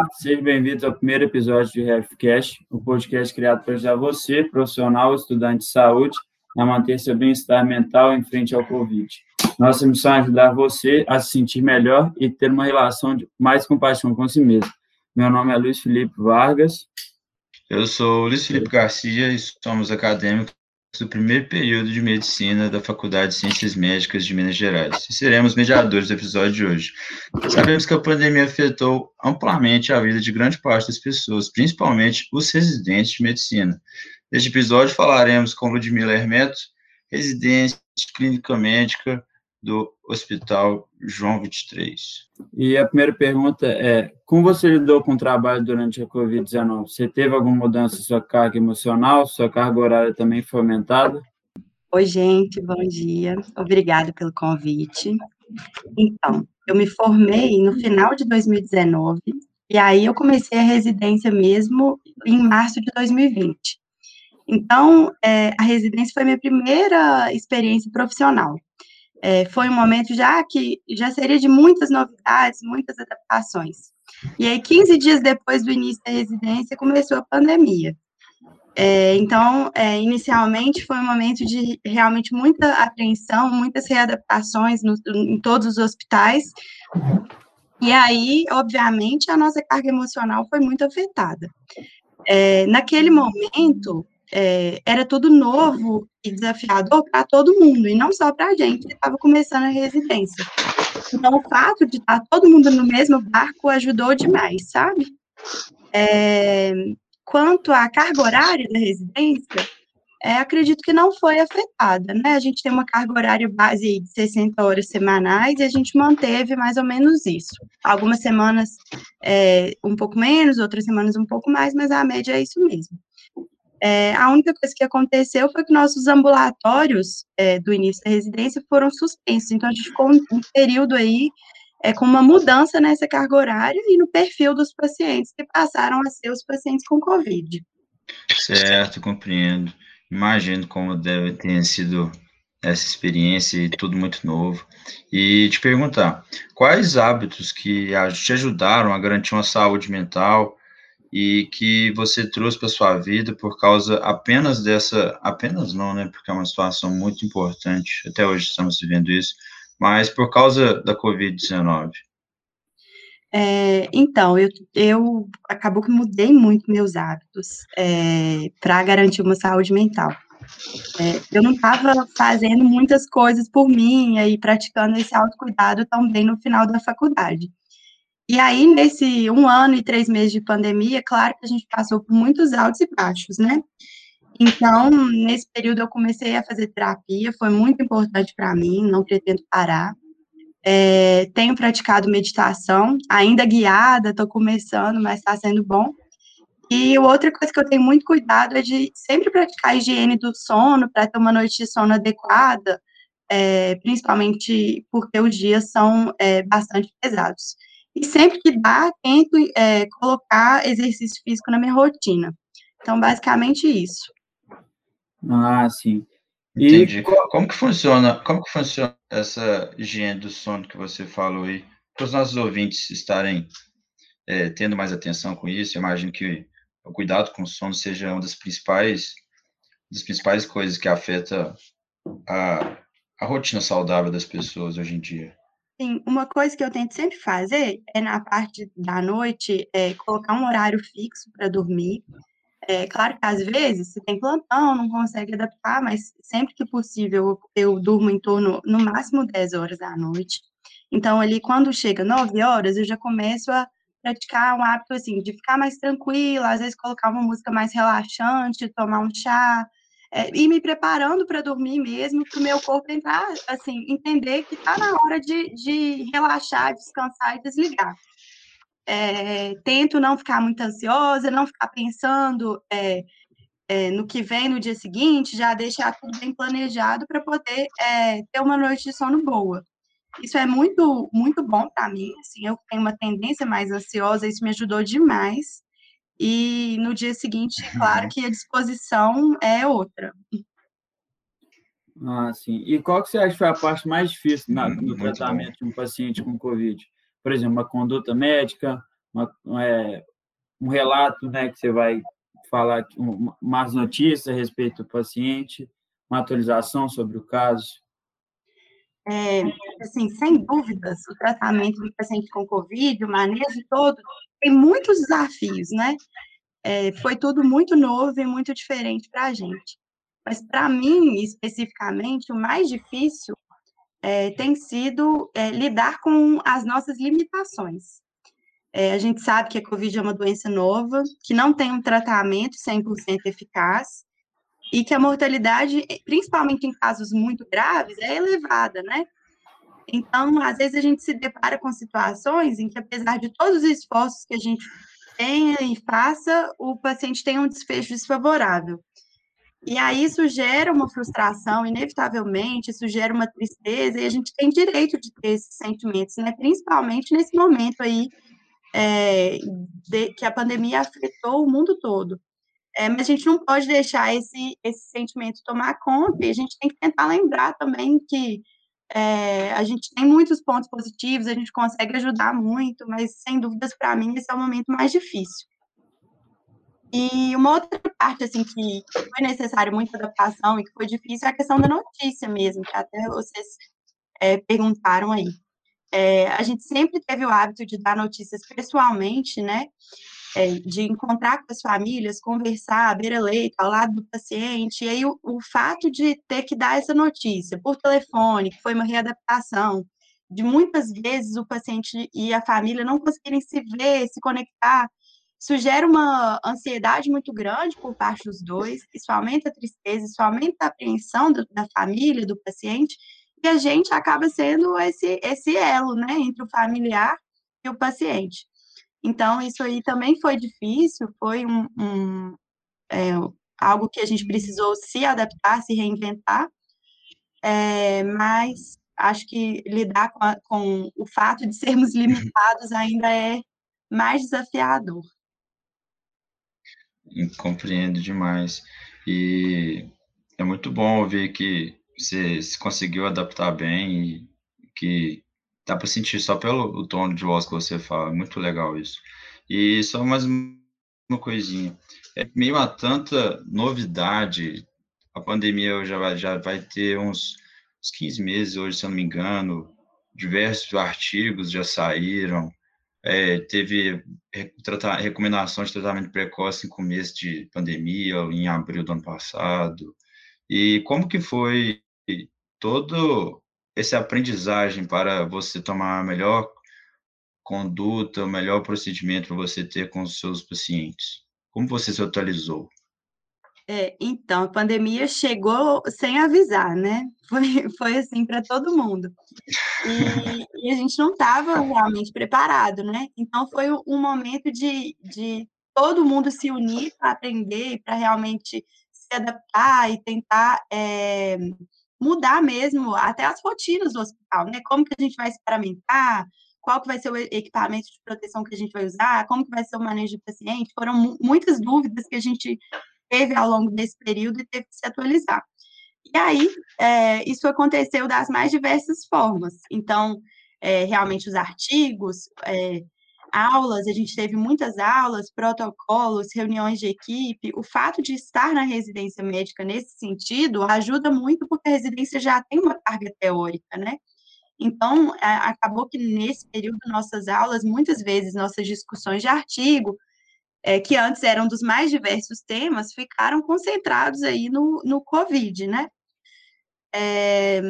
Olá, sejam bem-vindos ao primeiro episódio de HealthCast, o um podcast criado para ajudar você, profissional, estudante de saúde, a manter seu bem-estar mental em frente ao Covid. Nossa missão é ajudar você a se sentir melhor e ter uma relação de mais compaixão com si mesmo. Meu nome é Luiz Felipe Vargas. Eu sou Luiz Felipe Garcia e somos acadêmicos do primeiro período de medicina da Faculdade de Ciências Médicas de Minas Gerais. E seremos mediadores do episódio de hoje. Sabemos que a pandemia afetou amplamente a vida de grande parte das pessoas, principalmente os residentes de medicina. Neste episódio falaremos com Ludmila Hermeto, residente de clínica médica do Hospital João 23. E a primeira pergunta é: como você lidou com o trabalho durante a Covid-19? Você teve alguma mudança em sua carga emocional? Sua carga horária também foi aumentada? Oi, gente, bom dia. Obrigada pelo convite. Então, eu me formei no final de 2019 e aí eu comecei a residência mesmo em março de 2020. Então, é, a residência foi minha primeira experiência profissional é, foi um momento já que já seria de muitas novidades, muitas adaptações. E aí, 15 dias depois do início da residência, começou a pandemia. É, então, é, inicialmente foi um momento de realmente muita apreensão, muitas readaptações no, em todos os hospitais. E aí, obviamente, a nossa carga emocional foi muito afetada. É, naquele momento, é, era tudo novo e desafiador para todo mundo, e não só para a gente que estava começando a residência. Então, o fato de estar todo mundo no mesmo barco ajudou demais, sabe? É, quanto à carga horária da residência, é, acredito que não foi afetada, né? A gente tem uma carga horária base de 60 horas semanais e a gente manteve mais ou menos isso. Algumas semanas é, um pouco menos, outras semanas um pouco mais, mas a média é isso mesmo. É, a única coisa que aconteceu foi que nossos ambulatórios é, do início da residência foram suspensos. Então, a gente ficou um, período aí é, com uma mudança nessa carga horária e no perfil dos pacientes, que passaram a ser os pacientes com Covid. Certo, compreendo. Imagino como deve ter sido essa experiência e tudo muito novo. E te perguntar, quais hábitos que te ajudaram a garantir uma saúde mental e que você trouxe para sua vida por causa apenas dessa, apenas não, né, porque é uma situação muito importante, até hoje estamos vivendo isso, mas por causa da Covid-19. É, então, eu, eu acabou que mudei muito meus hábitos é, para garantir uma saúde mental. É, eu não estava fazendo muitas coisas por mim e praticando esse autocuidado também no final da faculdade. E aí, nesse um ano e três meses de pandemia, claro que a gente passou por muitos altos e baixos, né? Então, nesse período, eu comecei a fazer terapia, foi muito importante para mim, não pretendo parar. É, tenho praticado meditação, ainda guiada, estou começando, mas está sendo bom. E outra coisa que eu tenho muito cuidado é de sempre praticar a higiene do sono, para ter uma noite de sono adequada, é, principalmente porque os dias são é, bastante pesados. E sempre que dá, tento é, colocar exercício físico na minha rotina. Então, basicamente isso. Ah, sim. E Entendi. Como que funciona? Como que funciona essa higiene do sono que você falou aí? Para os nossos ouvintes estarem é, tendo mais atenção com isso, eu imagino que o cuidado com o sono seja uma das principais, das principais coisas que afeta a, a rotina saudável das pessoas hoje em dia. Sim, uma coisa que eu tento sempre fazer é na parte da noite é, colocar um horário fixo para dormir. É claro que às vezes você tem plantão, não consegue adaptar, mas sempre que possível eu durmo em torno, no máximo 10 horas da noite. Então, ali, quando chega 9 horas, eu já começo a praticar um hábito assim, de ficar mais tranquila, às vezes colocar uma música mais relaxante, tomar um chá, é, e me preparando para dormir mesmo, para o meu corpo entrar, assim, entender que está na hora de, de relaxar, descansar e desligar. É, tento não ficar muito ansiosa, não ficar pensando é, é, no que vem no dia seguinte, já deixar tudo bem planejado para poder é, ter uma noite de sono boa. Isso é muito, muito bom para mim. Assim, eu tenho uma tendência mais ansiosa, isso me ajudou demais. E no dia seguinte, é claro que a disposição é outra. Ah, sim. E qual que você acha que foi a parte mais difícil na, no tratamento de um paciente com Covid? Por exemplo, uma conduta médica, uma, é, um relato, né, que você vai falar mais notícias a respeito do paciente, uma atualização sobre o caso? É, assim, sem dúvidas, o tratamento do paciente com Covid, o manejo todo, tem muitos desafios, né? É, foi tudo muito novo e muito diferente para a gente. Mas, para mim, especificamente, o mais difícil é, tem sido é, lidar com as nossas limitações. É, a gente sabe que a Covid é uma doença nova, que não tem um tratamento 100% eficaz, e que a mortalidade, principalmente em casos muito graves, é elevada, né? Então, às vezes a gente se depara com situações em que, apesar de todos os esforços que a gente tenha e faça, o paciente tem um desfecho desfavorável. E aí isso gera uma frustração, inevitavelmente, isso gera uma tristeza, e a gente tem direito de ter esses sentimentos, né? Principalmente nesse momento aí é, de, que a pandemia afetou o mundo todo. É, mas a gente não pode deixar esse, esse sentimento tomar conta, e a gente tem que tentar lembrar também que é, a gente tem muitos pontos positivos, a gente consegue ajudar muito, mas sem dúvidas, para mim, esse é o momento mais difícil. E uma outra parte, assim, que foi necessário muita adaptação e que foi difícil é a questão da notícia mesmo, que até vocês é, perguntaram aí. É, a gente sempre teve o hábito de dar notícias pessoalmente, né? É, de encontrar com as famílias, conversar, beira-leito, ao lado do paciente, e aí o, o, fato de ter que dar essa notícia por telefone, que foi uma readaptação, de muitas vezes o paciente e a família não conseguirem se ver, se conectar, isso gera uma ansiedade muito grande por parte dos dois, isso aumenta a tristeza, isso aumenta a apreensão do, da família, do paciente, e a gente acaba sendo esse, esse elo, né, entre o familiar e o paciente. Então, isso aí também foi difícil, foi um, um é, algo que a gente precisou se adaptar, se reinventar, é, mas acho que lidar com, a, com o fato de sermos limitados ainda é mais desafiador. Compreendo demais. E é muito bom ver que você se conseguiu adaptar bem e que dá para sentir só pelo tom de voz que você fala. Muito legal isso. E só mais uma coisinha. É meio a tanta novidade, a pandemia já vai, já vai ter uns, uns 15 meses hoje, se eu não me engano. Diversos artigos já saíram é, teve recomendação de tratamento precoce em começo de pandemia, em abril do ano passado. E como que foi todo essa aprendizagem para você tomar a melhor conduta, o melhor procedimento para você ter com os seus pacientes? Como você se atualizou? É, então, a pandemia chegou sem avisar, né? Foi, foi assim para todo mundo. E, e, a gente não estava realmente preparado, né? Então, foi um momento de, de todo mundo se unir para aprender e para realmente se adaptar e tentar é, mudar mesmo até as rotinas do hospital, né? Como que a gente vai se paramentar, qual que vai ser o equipamento de proteção que a gente vai usar, como que vai ser o manejo do paciente, foram muitas dúvidas que a gente teve ao longo desse período e teve que se atualizar. E aí, é, isso aconteceu das mais diversas formas. Então, é, realmente, os artigos, é, aulas, a gente teve muitas aulas, protocolos, reuniões de equipe. O fato de estar na residência médica nesse sentido ajuda muito, porque a residência já tem uma carga teórica, né? Então, acabou que nesse período, nossas aulas, muitas vezes, nossas discussões de artigo, é, que antes eram dos mais diversos temas, ficaram concentrados aí no, no Covid, né? É,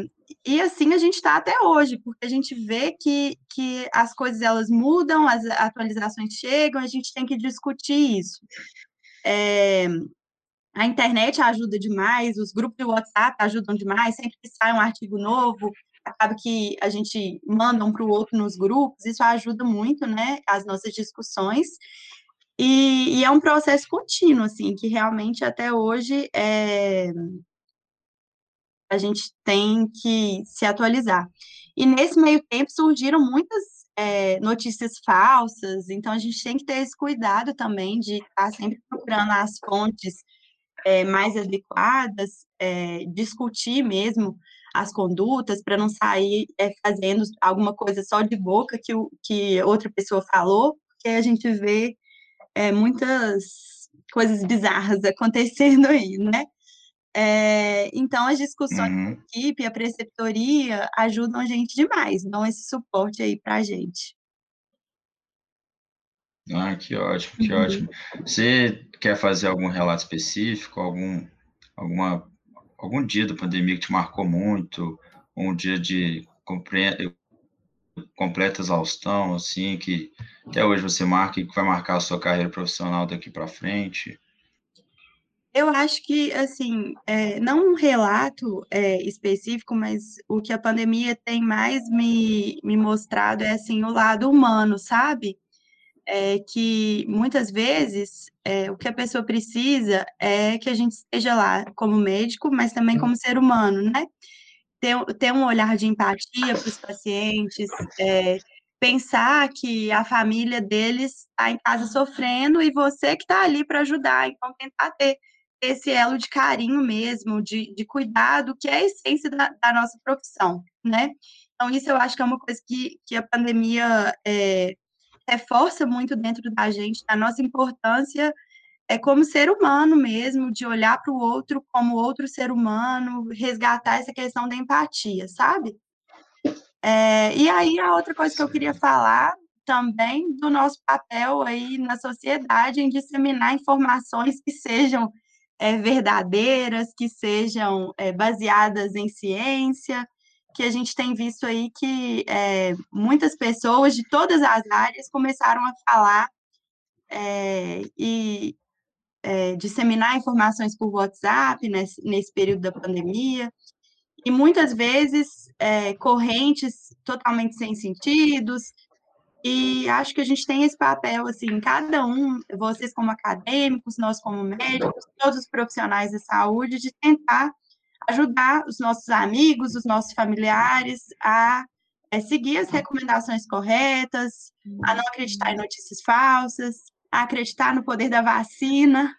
e assim a gente está até hoje, porque a gente vê que, que as coisas elas mudam, as atualizações chegam, a gente tem que discutir isso. É, a internet ajuda demais, os grupos de WhatsApp ajudam demais, sempre que sai um artigo novo, acaba que a gente manda um para o outro nos grupos, isso ajuda muito, né, as nossas discussões. E, e, é um processo contínuo, assim, que realmente até hoje é, a gente tem que se atualizar. E nesse meio tempo surgiram muitas é, notícias falsas, então a gente tem que ter esse cuidado também de estar sempre procurando as fontes é, mais adequadas, é, discutir mesmo as condutas, para não sair é, fazendo alguma coisa só de boca que, o, que outra pessoa falou, porque a gente vê é, muitas coisas bizarras acontecendo aí, né? É, então, as discussões uhum. da equipe, a preceptoria, ajudam a gente demais, dão esse suporte aí para a gente. Ah, que ótimo, que uhum. ótimo. Você quer fazer algum relato específico, algum, alguma, algum dia da pandemia que te marcou muito, um dia de completa exaustão, assim, que até hoje você marca e que vai marcar a sua carreira profissional daqui para frente? Eu acho que, assim, é, não um relato é, específico, mas o que a pandemia tem mais me, me mostrado é, assim, o lado humano, sabe? É que muitas vezes é, o que a pessoa precisa é que a gente esteja lá como médico, mas também como ser humano, né? Ter, ter um olhar de empatia para os pacientes, pensar que a família deles está em casa sofrendo e você que está ali para ajudar, então tentar ter esse elo de carinho mesmo, de, de cuidado, que é a essência da, da, nossa profissão, né? Então, isso eu acho que é uma coisa que, que a pandemia é, reforça muito dentro da gente, da nossa importância é como ser humano mesmo, de olhar para o outro como outro ser humano, resgatar essa questão da empatia, sabe? É, e aí, a outra coisa que eu queria falar também do nosso papel aí na sociedade em disseminar informações que sejam é, verdadeiras, que sejam é, baseadas em ciência, que a gente tem visto aí que é, muitas pessoas de todas as áreas começaram a falar é, e é, disseminar informações por WhatsApp nesse, nesse, período da pandemia, e muitas vezes é, correntes totalmente sem sentidos, e acho que a gente tem esse papel, assim, cada um, vocês como acadêmicos, nós como médicos, todos os profissionais de saúde, de tentar ajudar os nossos amigos, os nossos familiares a é, seguir as recomendações corretas, a não acreditar em notícias falsas, a acreditar no poder da vacina.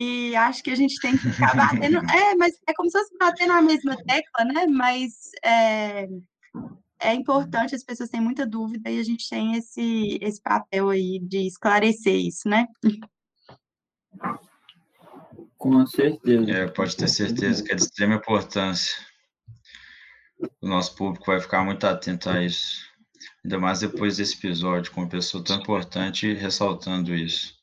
E acho que a gente tem que ficar batendo. É, mas é como se fosse bater na mesma tecla, né? Mas é, é importante, as pessoas têm muita dúvida e a gente tem esse, esse papel aí de esclarecer isso, né? Com certeza. É, pode ter certeza que é de extrema importância. O nosso público vai ficar muito atento a isso. Ainda mais depois desse episódio, com uma pessoa tão importante ressaltando isso.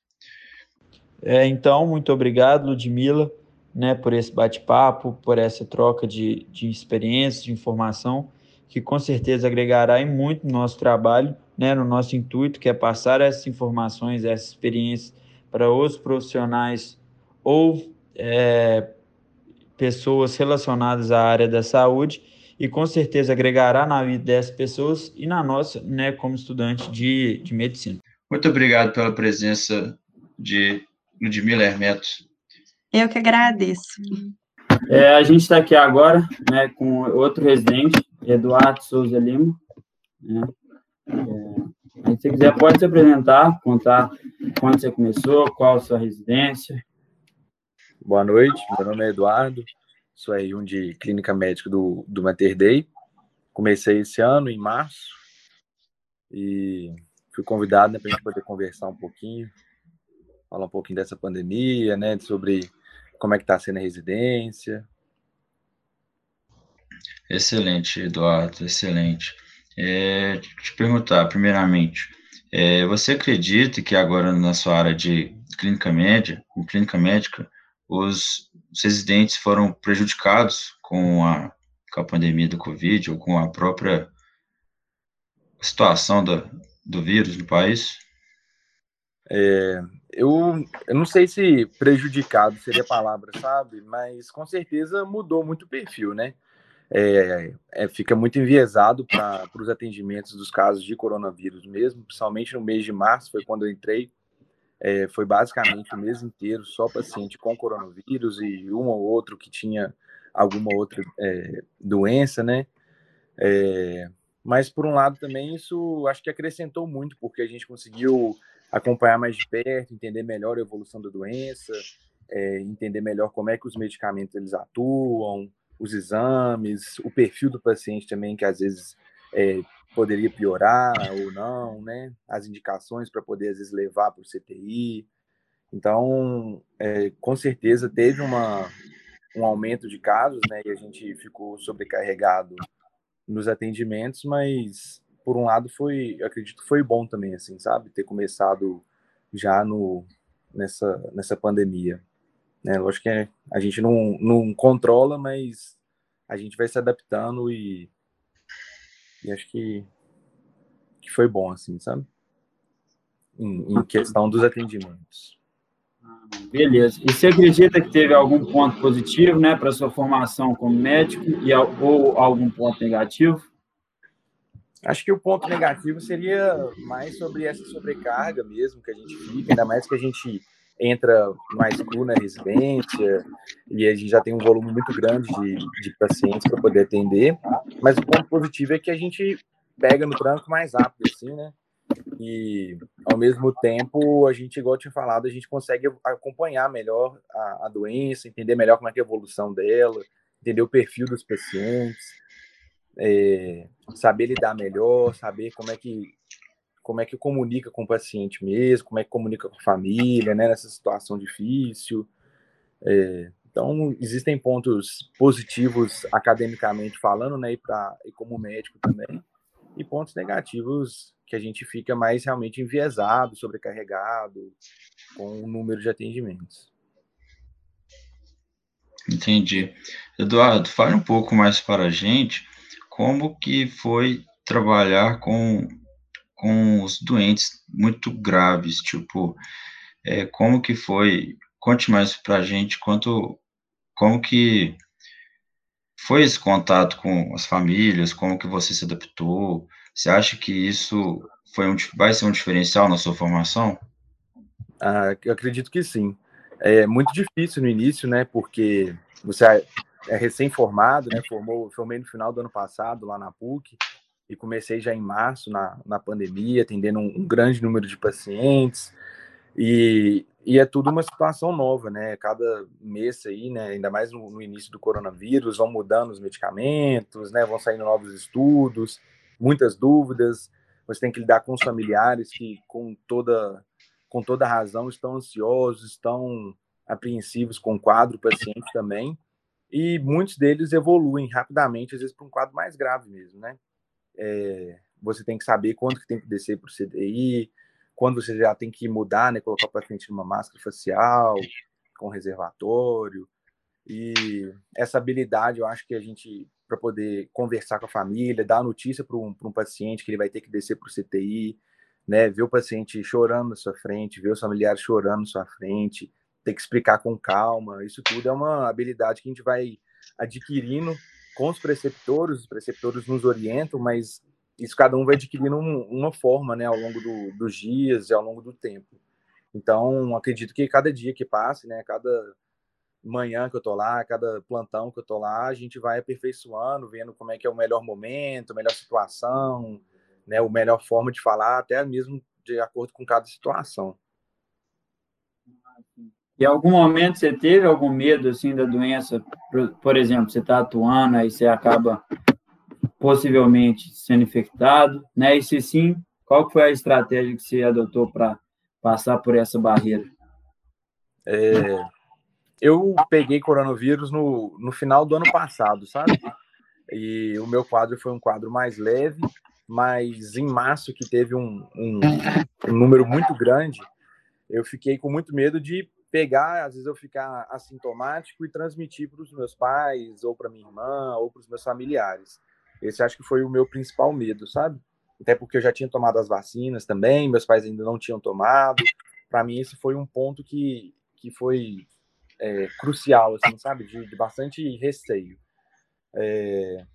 É, então, muito obrigado, Ludmila, né, por esse bate-papo, por essa troca de, de experiências, de informação que com certeza agregará em muito no nosso trabalho, né, no nosso intuito, que é passar essas informações, essas experiências para os profissionais ou é, pessoas relacionadas à área da saúde e com certeza agregará na vida dessas pessoas e na nossa, né, como estudante de, de medicina. Muito obrigado pela presença de Ludmila Hermeto. Eu que agradeço. É, a gente está aqui agora né, com outro residente, Eduardo Souza Lima. Né? É, se você quiser, pode se apresentar, contar quando você começou, qual a sua residência. Boa noite, meu nome é Eduardo, sou aí um de clínica médica do, do Mater Day. Comecei esse ano, em março, e fui convidado né, para a gente poder conversar um pouquinho, falar um pouquinho dessa pandemia, né, sobre como é que está sendo a residência, Excelente, Eduardo, excelente. É, te perguntar, primeiramente, é, você acredita que agora na sua área de clínica média, clínica médica, os, os residentes foram prejudicados com a, com a pandemia do Covid ou com a própria situação do, do vírus no país? É, eu, eu não sei se prejudicado seria a palavra, sabe? Mas com certeza mudou muito o perfil, né? É, é, fica muito enviesado para os atendimentos dos casos de coronavírus mesmo, principalmente no mês de março, foi quando eu entrei, é, foi basicamente o mês inteiro só paciente com coronavírus e um ou outro que tinha alguma outra é, doença, né? É, mas, por um lado, também isso acho que acrescentou muito, porque a gente conseguiu acompanhar mais de perto, entender melhor a evolução da doença, é, entender melhor como é que os medicamentos eles atuam, os exames, o perfil do paciente também, que às vezes é, poderia piorar ou não, né? As indicações para poder às vezes levar para o CTI. Então, é, com certeza teve uma, um aumento de casos, né? E a gente ficou sobrecarregado nos atendimentos, mas por um lado foi, acredito, foi bom também, assim, sabe, ter começado já no nessa nessa pandemia. Né? Lógico que a gente não, não controla, mas a gente vai se adaptando e, e acho que, que foi bom, assim, sabe? Em, em questão dos atendimentos. Beleza. E você acredita que teve algum ponto positivo, né, para sua formação como médico e ou algum ponto negativo? Acho que o ponto negativo seria mais sobre essa sobrecarga mesmo que a gente fica, ainda mais que a gente entra mais cru na residência e a gente já tem um volume muito grande de, de pacientes para poder atender. Mas o ponto positivo é que a gente pega no tranco mais rápido, assim, né? E ao mesmo tempo, a gente, igual eu tinha falado, a gente consegue acompanhar melhor a, a doença, entender melhor como é, é a evolução dela, entender o perfil dos pacientes, é, saber lidar melhor, saber como é que como é que comunica com o paciente mesmo, como é que comunica com a família, né, nessa situação difícil. É, então, existem pontos positivos academicamente falando, né, e, pra, e como médico também, e pontos negativos que a gente fica mais realmente enviesado, sobrecarregado com o número de atendimentos. Entendi. Eduardo, fale um pouco mais para a gente como que foi trabalhar com, com os doentes muito graves, tipo, é, como que foi, conte mais para a gente quanto, como que foi esse contato com as famílias, como que você se adaptou, você acha que isso foi um, vai ser um diferencial na sua formação? Ah, eu acredito que sim. É muito difícil no início, né, porque você é recém-formado, né? Formou, formei no final do ano passado lá na PUC e comecei já em março na, na pandemia, atendendo um, um grande número de pacientes e, e é tudo uma situação nova, né? Cada mês aí, né? Ainda mais no, no início do coronavírus, vão mudando os medicamentos, né? Vão saindo novos estudos, muitas dúvidas. Você tem que lidar com os familiares que, com toda com toda razão, estão ansiosos, estão apreensivos com o quadro paciente também e muitos deles evoluem rapidamente, às vezes para um quadro mais grave mesmo, né? É, você tem que saber quando que tem que descer para o CDI, quando você já tem que mudar, né? Colocar o paciente numa máscara facial, com reservatório. E essa habilidade, eu acho que a gente, para poder conversar com a família, dar notícia para um, um paciente que ele vai ter que descer para o CTI, né? Ver o paciente chorando na sua frente, ver os familiares chorando na sua frente, ter que explicar com calma. Isso tudo é uma habilidade que a gente vai adquirindo com os preceptores, os preceptores nos orientam, mas isso cada um vai adquirindo um, uma forma, né, ao longo do, dos dias e ao longo do tempo. Então, acredito que cada dia que passe, né, cada manhã que eu tô lá, cada plantão que eu tô lá, a gente vai aperfeiçoando, vendo como é que é o melhor momento, a melhor situação, né, a melhor forma de falar, até mesmo de acordo com cada situação. Em algum momento você teve algum medo assim da doença? Por exemplo, você está atuando, aí você acaba possivelmente sendo infectado, né? E se sim, qual foi a estratégia que você adotou para passar por essa barreira? É, eu peguei coronavírus no, no final do ano passado, sabe? E o meu quadro foi um quadro mais leve, mas em março, que teve um, um, um número muito grande, eu fiquei com muito medo de pegar, às vezes eu ficar assintomático e transmitir para os meus pais, ou para minha irmã, ou para os meus familiares. Esse acho que foi o meu principal medo, sabe? Até porque eu já tinha tomado as vacinas também, meus pais ainda não tinham tomado. Para mim, esse foi um ponto que, que foi é, crucial, assim, sabe? De, de bastante receio. É,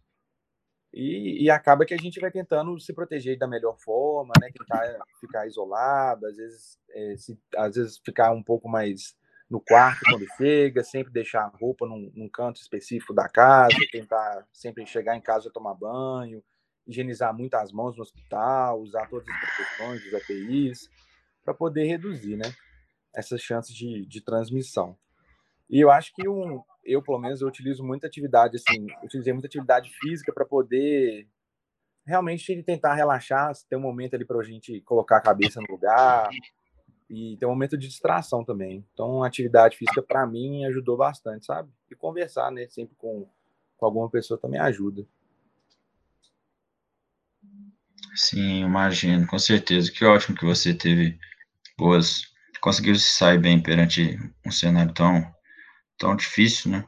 e, e, acaba que a gente vai tentando se proteger da melhor forma, né? Tentar ficar isolado, às vezes, é, se, às vezes ficar um pouco mais no quarto quando chega, sempre deixar a roupa num, num, canto específico da casa, tentar sempre chegar em casa tomar banho, higienizar muito as mãos no hospital, usar todas as proteções dos EPIs, para poder reduzir, né? Essas chances de, de transmissão. E eu acho que um, eu, pelo menos, eu utilizo muita atividade, assim, utilizei muita atividade física para poder realmente tentar relaxar, ter um momento ali para a gente colocar a cabeça no lugar e ter um momento de distração também. Então, atividade física, para mim, ajudou bastante, sabe? E conversar, né? Sempre com, com alguma pessoa também ajuda. Sim, imagino, com certeza. Que ótimo que você teve boas. Conseguiu se sair bem perante um cenário tão, tão difícil, né?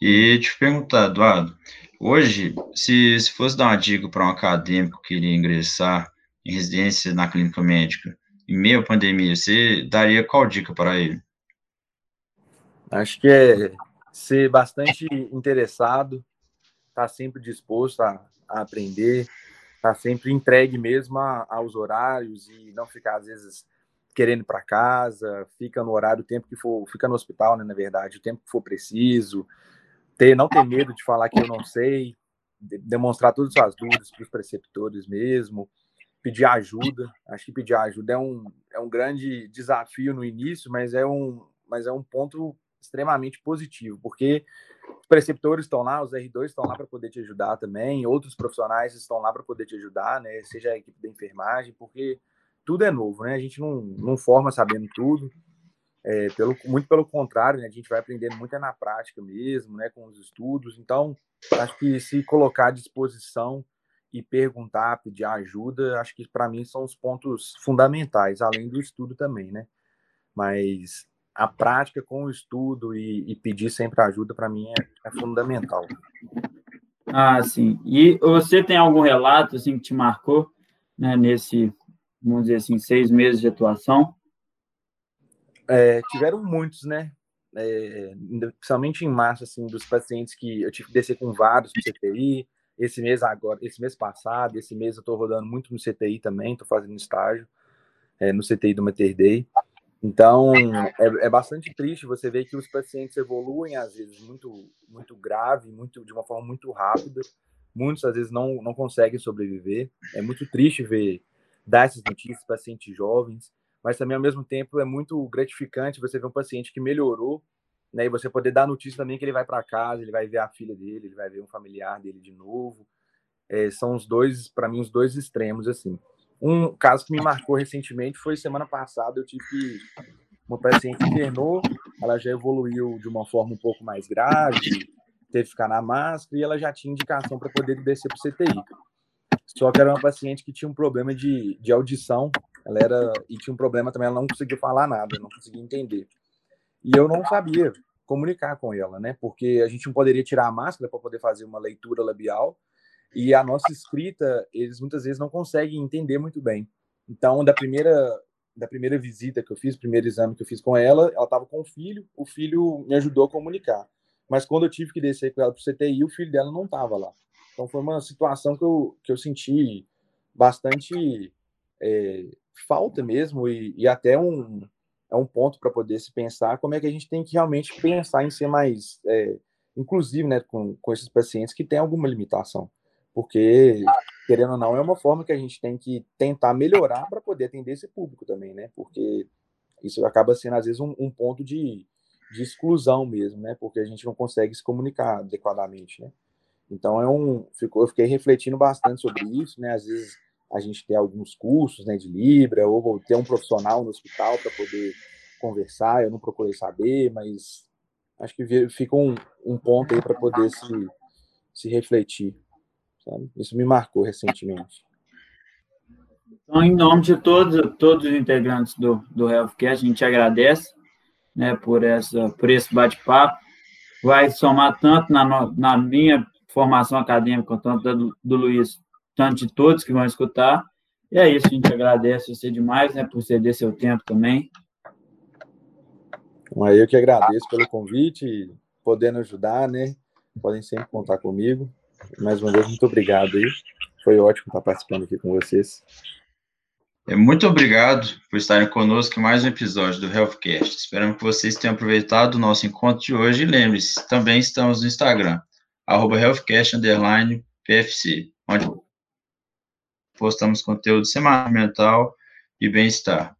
E te perguntar, Eduardo, hoje, se, se fosse dar uma dica para um acadêmico que queria ingressar em residência na clínica médica, em meio à pandemia, você daria qual dica para ele? Acho que é ser bastante interessado, estar tá sempre disposto a, a aprender, estar tá sempre entregue mesmo a, aos horários e não ficar, às vezes, querendo ir para casa, fica no horário, o tempo que for, fica no hospital, né, na verdade, o tempo que for preciso, ter, não ter medo de falar que eu não sei, demonstrar todas as dúvidas para os preceptores mesmo, pedir ajuda. Acho que pedir ajuda é um, é um grande desafio no início, mas é um, mas é um ponto extremamente positivo, porque os preceptores estão lá, os R2 estão lá para poder te ajudar também, outros profissionais estão lá para poder te ajudar, né? Seja a equipe da enfermagem, porque tudo é novo, né? A gente não, não forma sabendo tudo. É, pelo, muito pelo contrário, né? a gente vai aprendendo muito é na prática mesmo, né? com os estudos. Então, acho que se colocar à disposição e perguntar, pedir ajuda, acho que para mim são os pontos fundamentais, além do estudo também, né? Mas a prática com o estudo e, e pedir sempre ajuda, para mim, é, é, fundamental. Ah, sim. E você tem algum relato assim, que te marcou né, nesse, vamos dizer assim, seis meses de atuação? É, tiveram muitos, né? É, principalmente em março, assim, dos pacientes que eu tive que descer com vários no CTI, esse mês agora, esse mês passado, esse mês eu estou rodando muito no CTI também, estou fazendo estágio é, no CTI do Mater Day. Então, é, é, bastante triste você ver que os pacientes evoluem, às vezes, muito, muito grave, muito, de uma forma muito rápida. Muitos, às vezes, não, não conseguem sobreviver. É muito triste ver, dar essas notícias para pacientes jovens mas também ao mesmo tempo é muito gratificante você ver um paciente que melhorou, né? E você poder dar notícia também que ele vai para casa, ele vai ver a filha dele, ele vai ver um familiar dele de novo. É, são os dois, para mim, os dois extremos assim. Um caso que me marcou recentemente foi semana passada, eu tive uma paciente internou, ela já evoluiu de uma forma um pouco mais grave, teve que ficar na máscara e ela já tinha indicação para poder descer para o CTI. Só que era uma paciente que tinha um problema de, de audição ela era e tinha um problema também, ela não conseguia falar nada, não conseguia entender. E eu não sabia comunicar com ela, né? Porque a gente não poderia tirar a máscara para poder fazer uma leitura labial e a nossa escrita eles muitas vezes não conseguem entender muito bem. Então, da primeira da primeira visita que eu fiz, primeiro exame que eu fiz com ela, ela estava com o filho, o filho me ajudou a comunicar. Mas quando eu tive que descer com ela para o CTI, o filho dela não estava lá. Então foi uma situação que eu, que eu senti bastante é, falta mesmo e, e até um é um ponto para poder se pensar como é que a gente tem que realmente pensar em ser mais é, né, com, com esses pacientes que têm alguma limitação. Porque, querendo ou não, é uma forma que a gente tem que tentar melhorar para poder atender esse público também, né? Porque isso acaba sendo, às vezes, um, um ponto de, de exclusão mesmo, né? Porque a gente não consegue se comunicar adequadamente, né? Então, é um, eu fiquei refletindo bastante sobre isso, né? Às vezes a gente ter alguns cursos né, de Libra, ou ter um profissional no hospital para poder conversar. Eu não procurei saber, mas acho que fica um, um ponto aí para poder se, se refletir. Sabe? Isso me marcou recentemente. Então, em nome de todos, todos os integrantes do, do Healthcast, a gente agradece né, por, essa, por esse bate-papo. Vai somar tanto na, na minha formação acadêmica quanto do, do Luiz tanto de todos que vão escutar. E é isso, a gente agradece você demais, né, por ceder seu tempo também. Aí eu que agradeço pelo convite e podendo ajudar, né? Podem sempre contar comigo. Mais uma vez, muito obrigado aí. Foi ótimo estar participando aqui com vocês. É, muito obrigado por estarem conosco em mais um episódio do Healthcast. Esperamos que vocês tenham aproveitado o nosso encontro de hoje e lembre-se, também estamos no Instagram, arroba healthcast_pfc, onde postamos conteúdo semanal mental e bem-estar.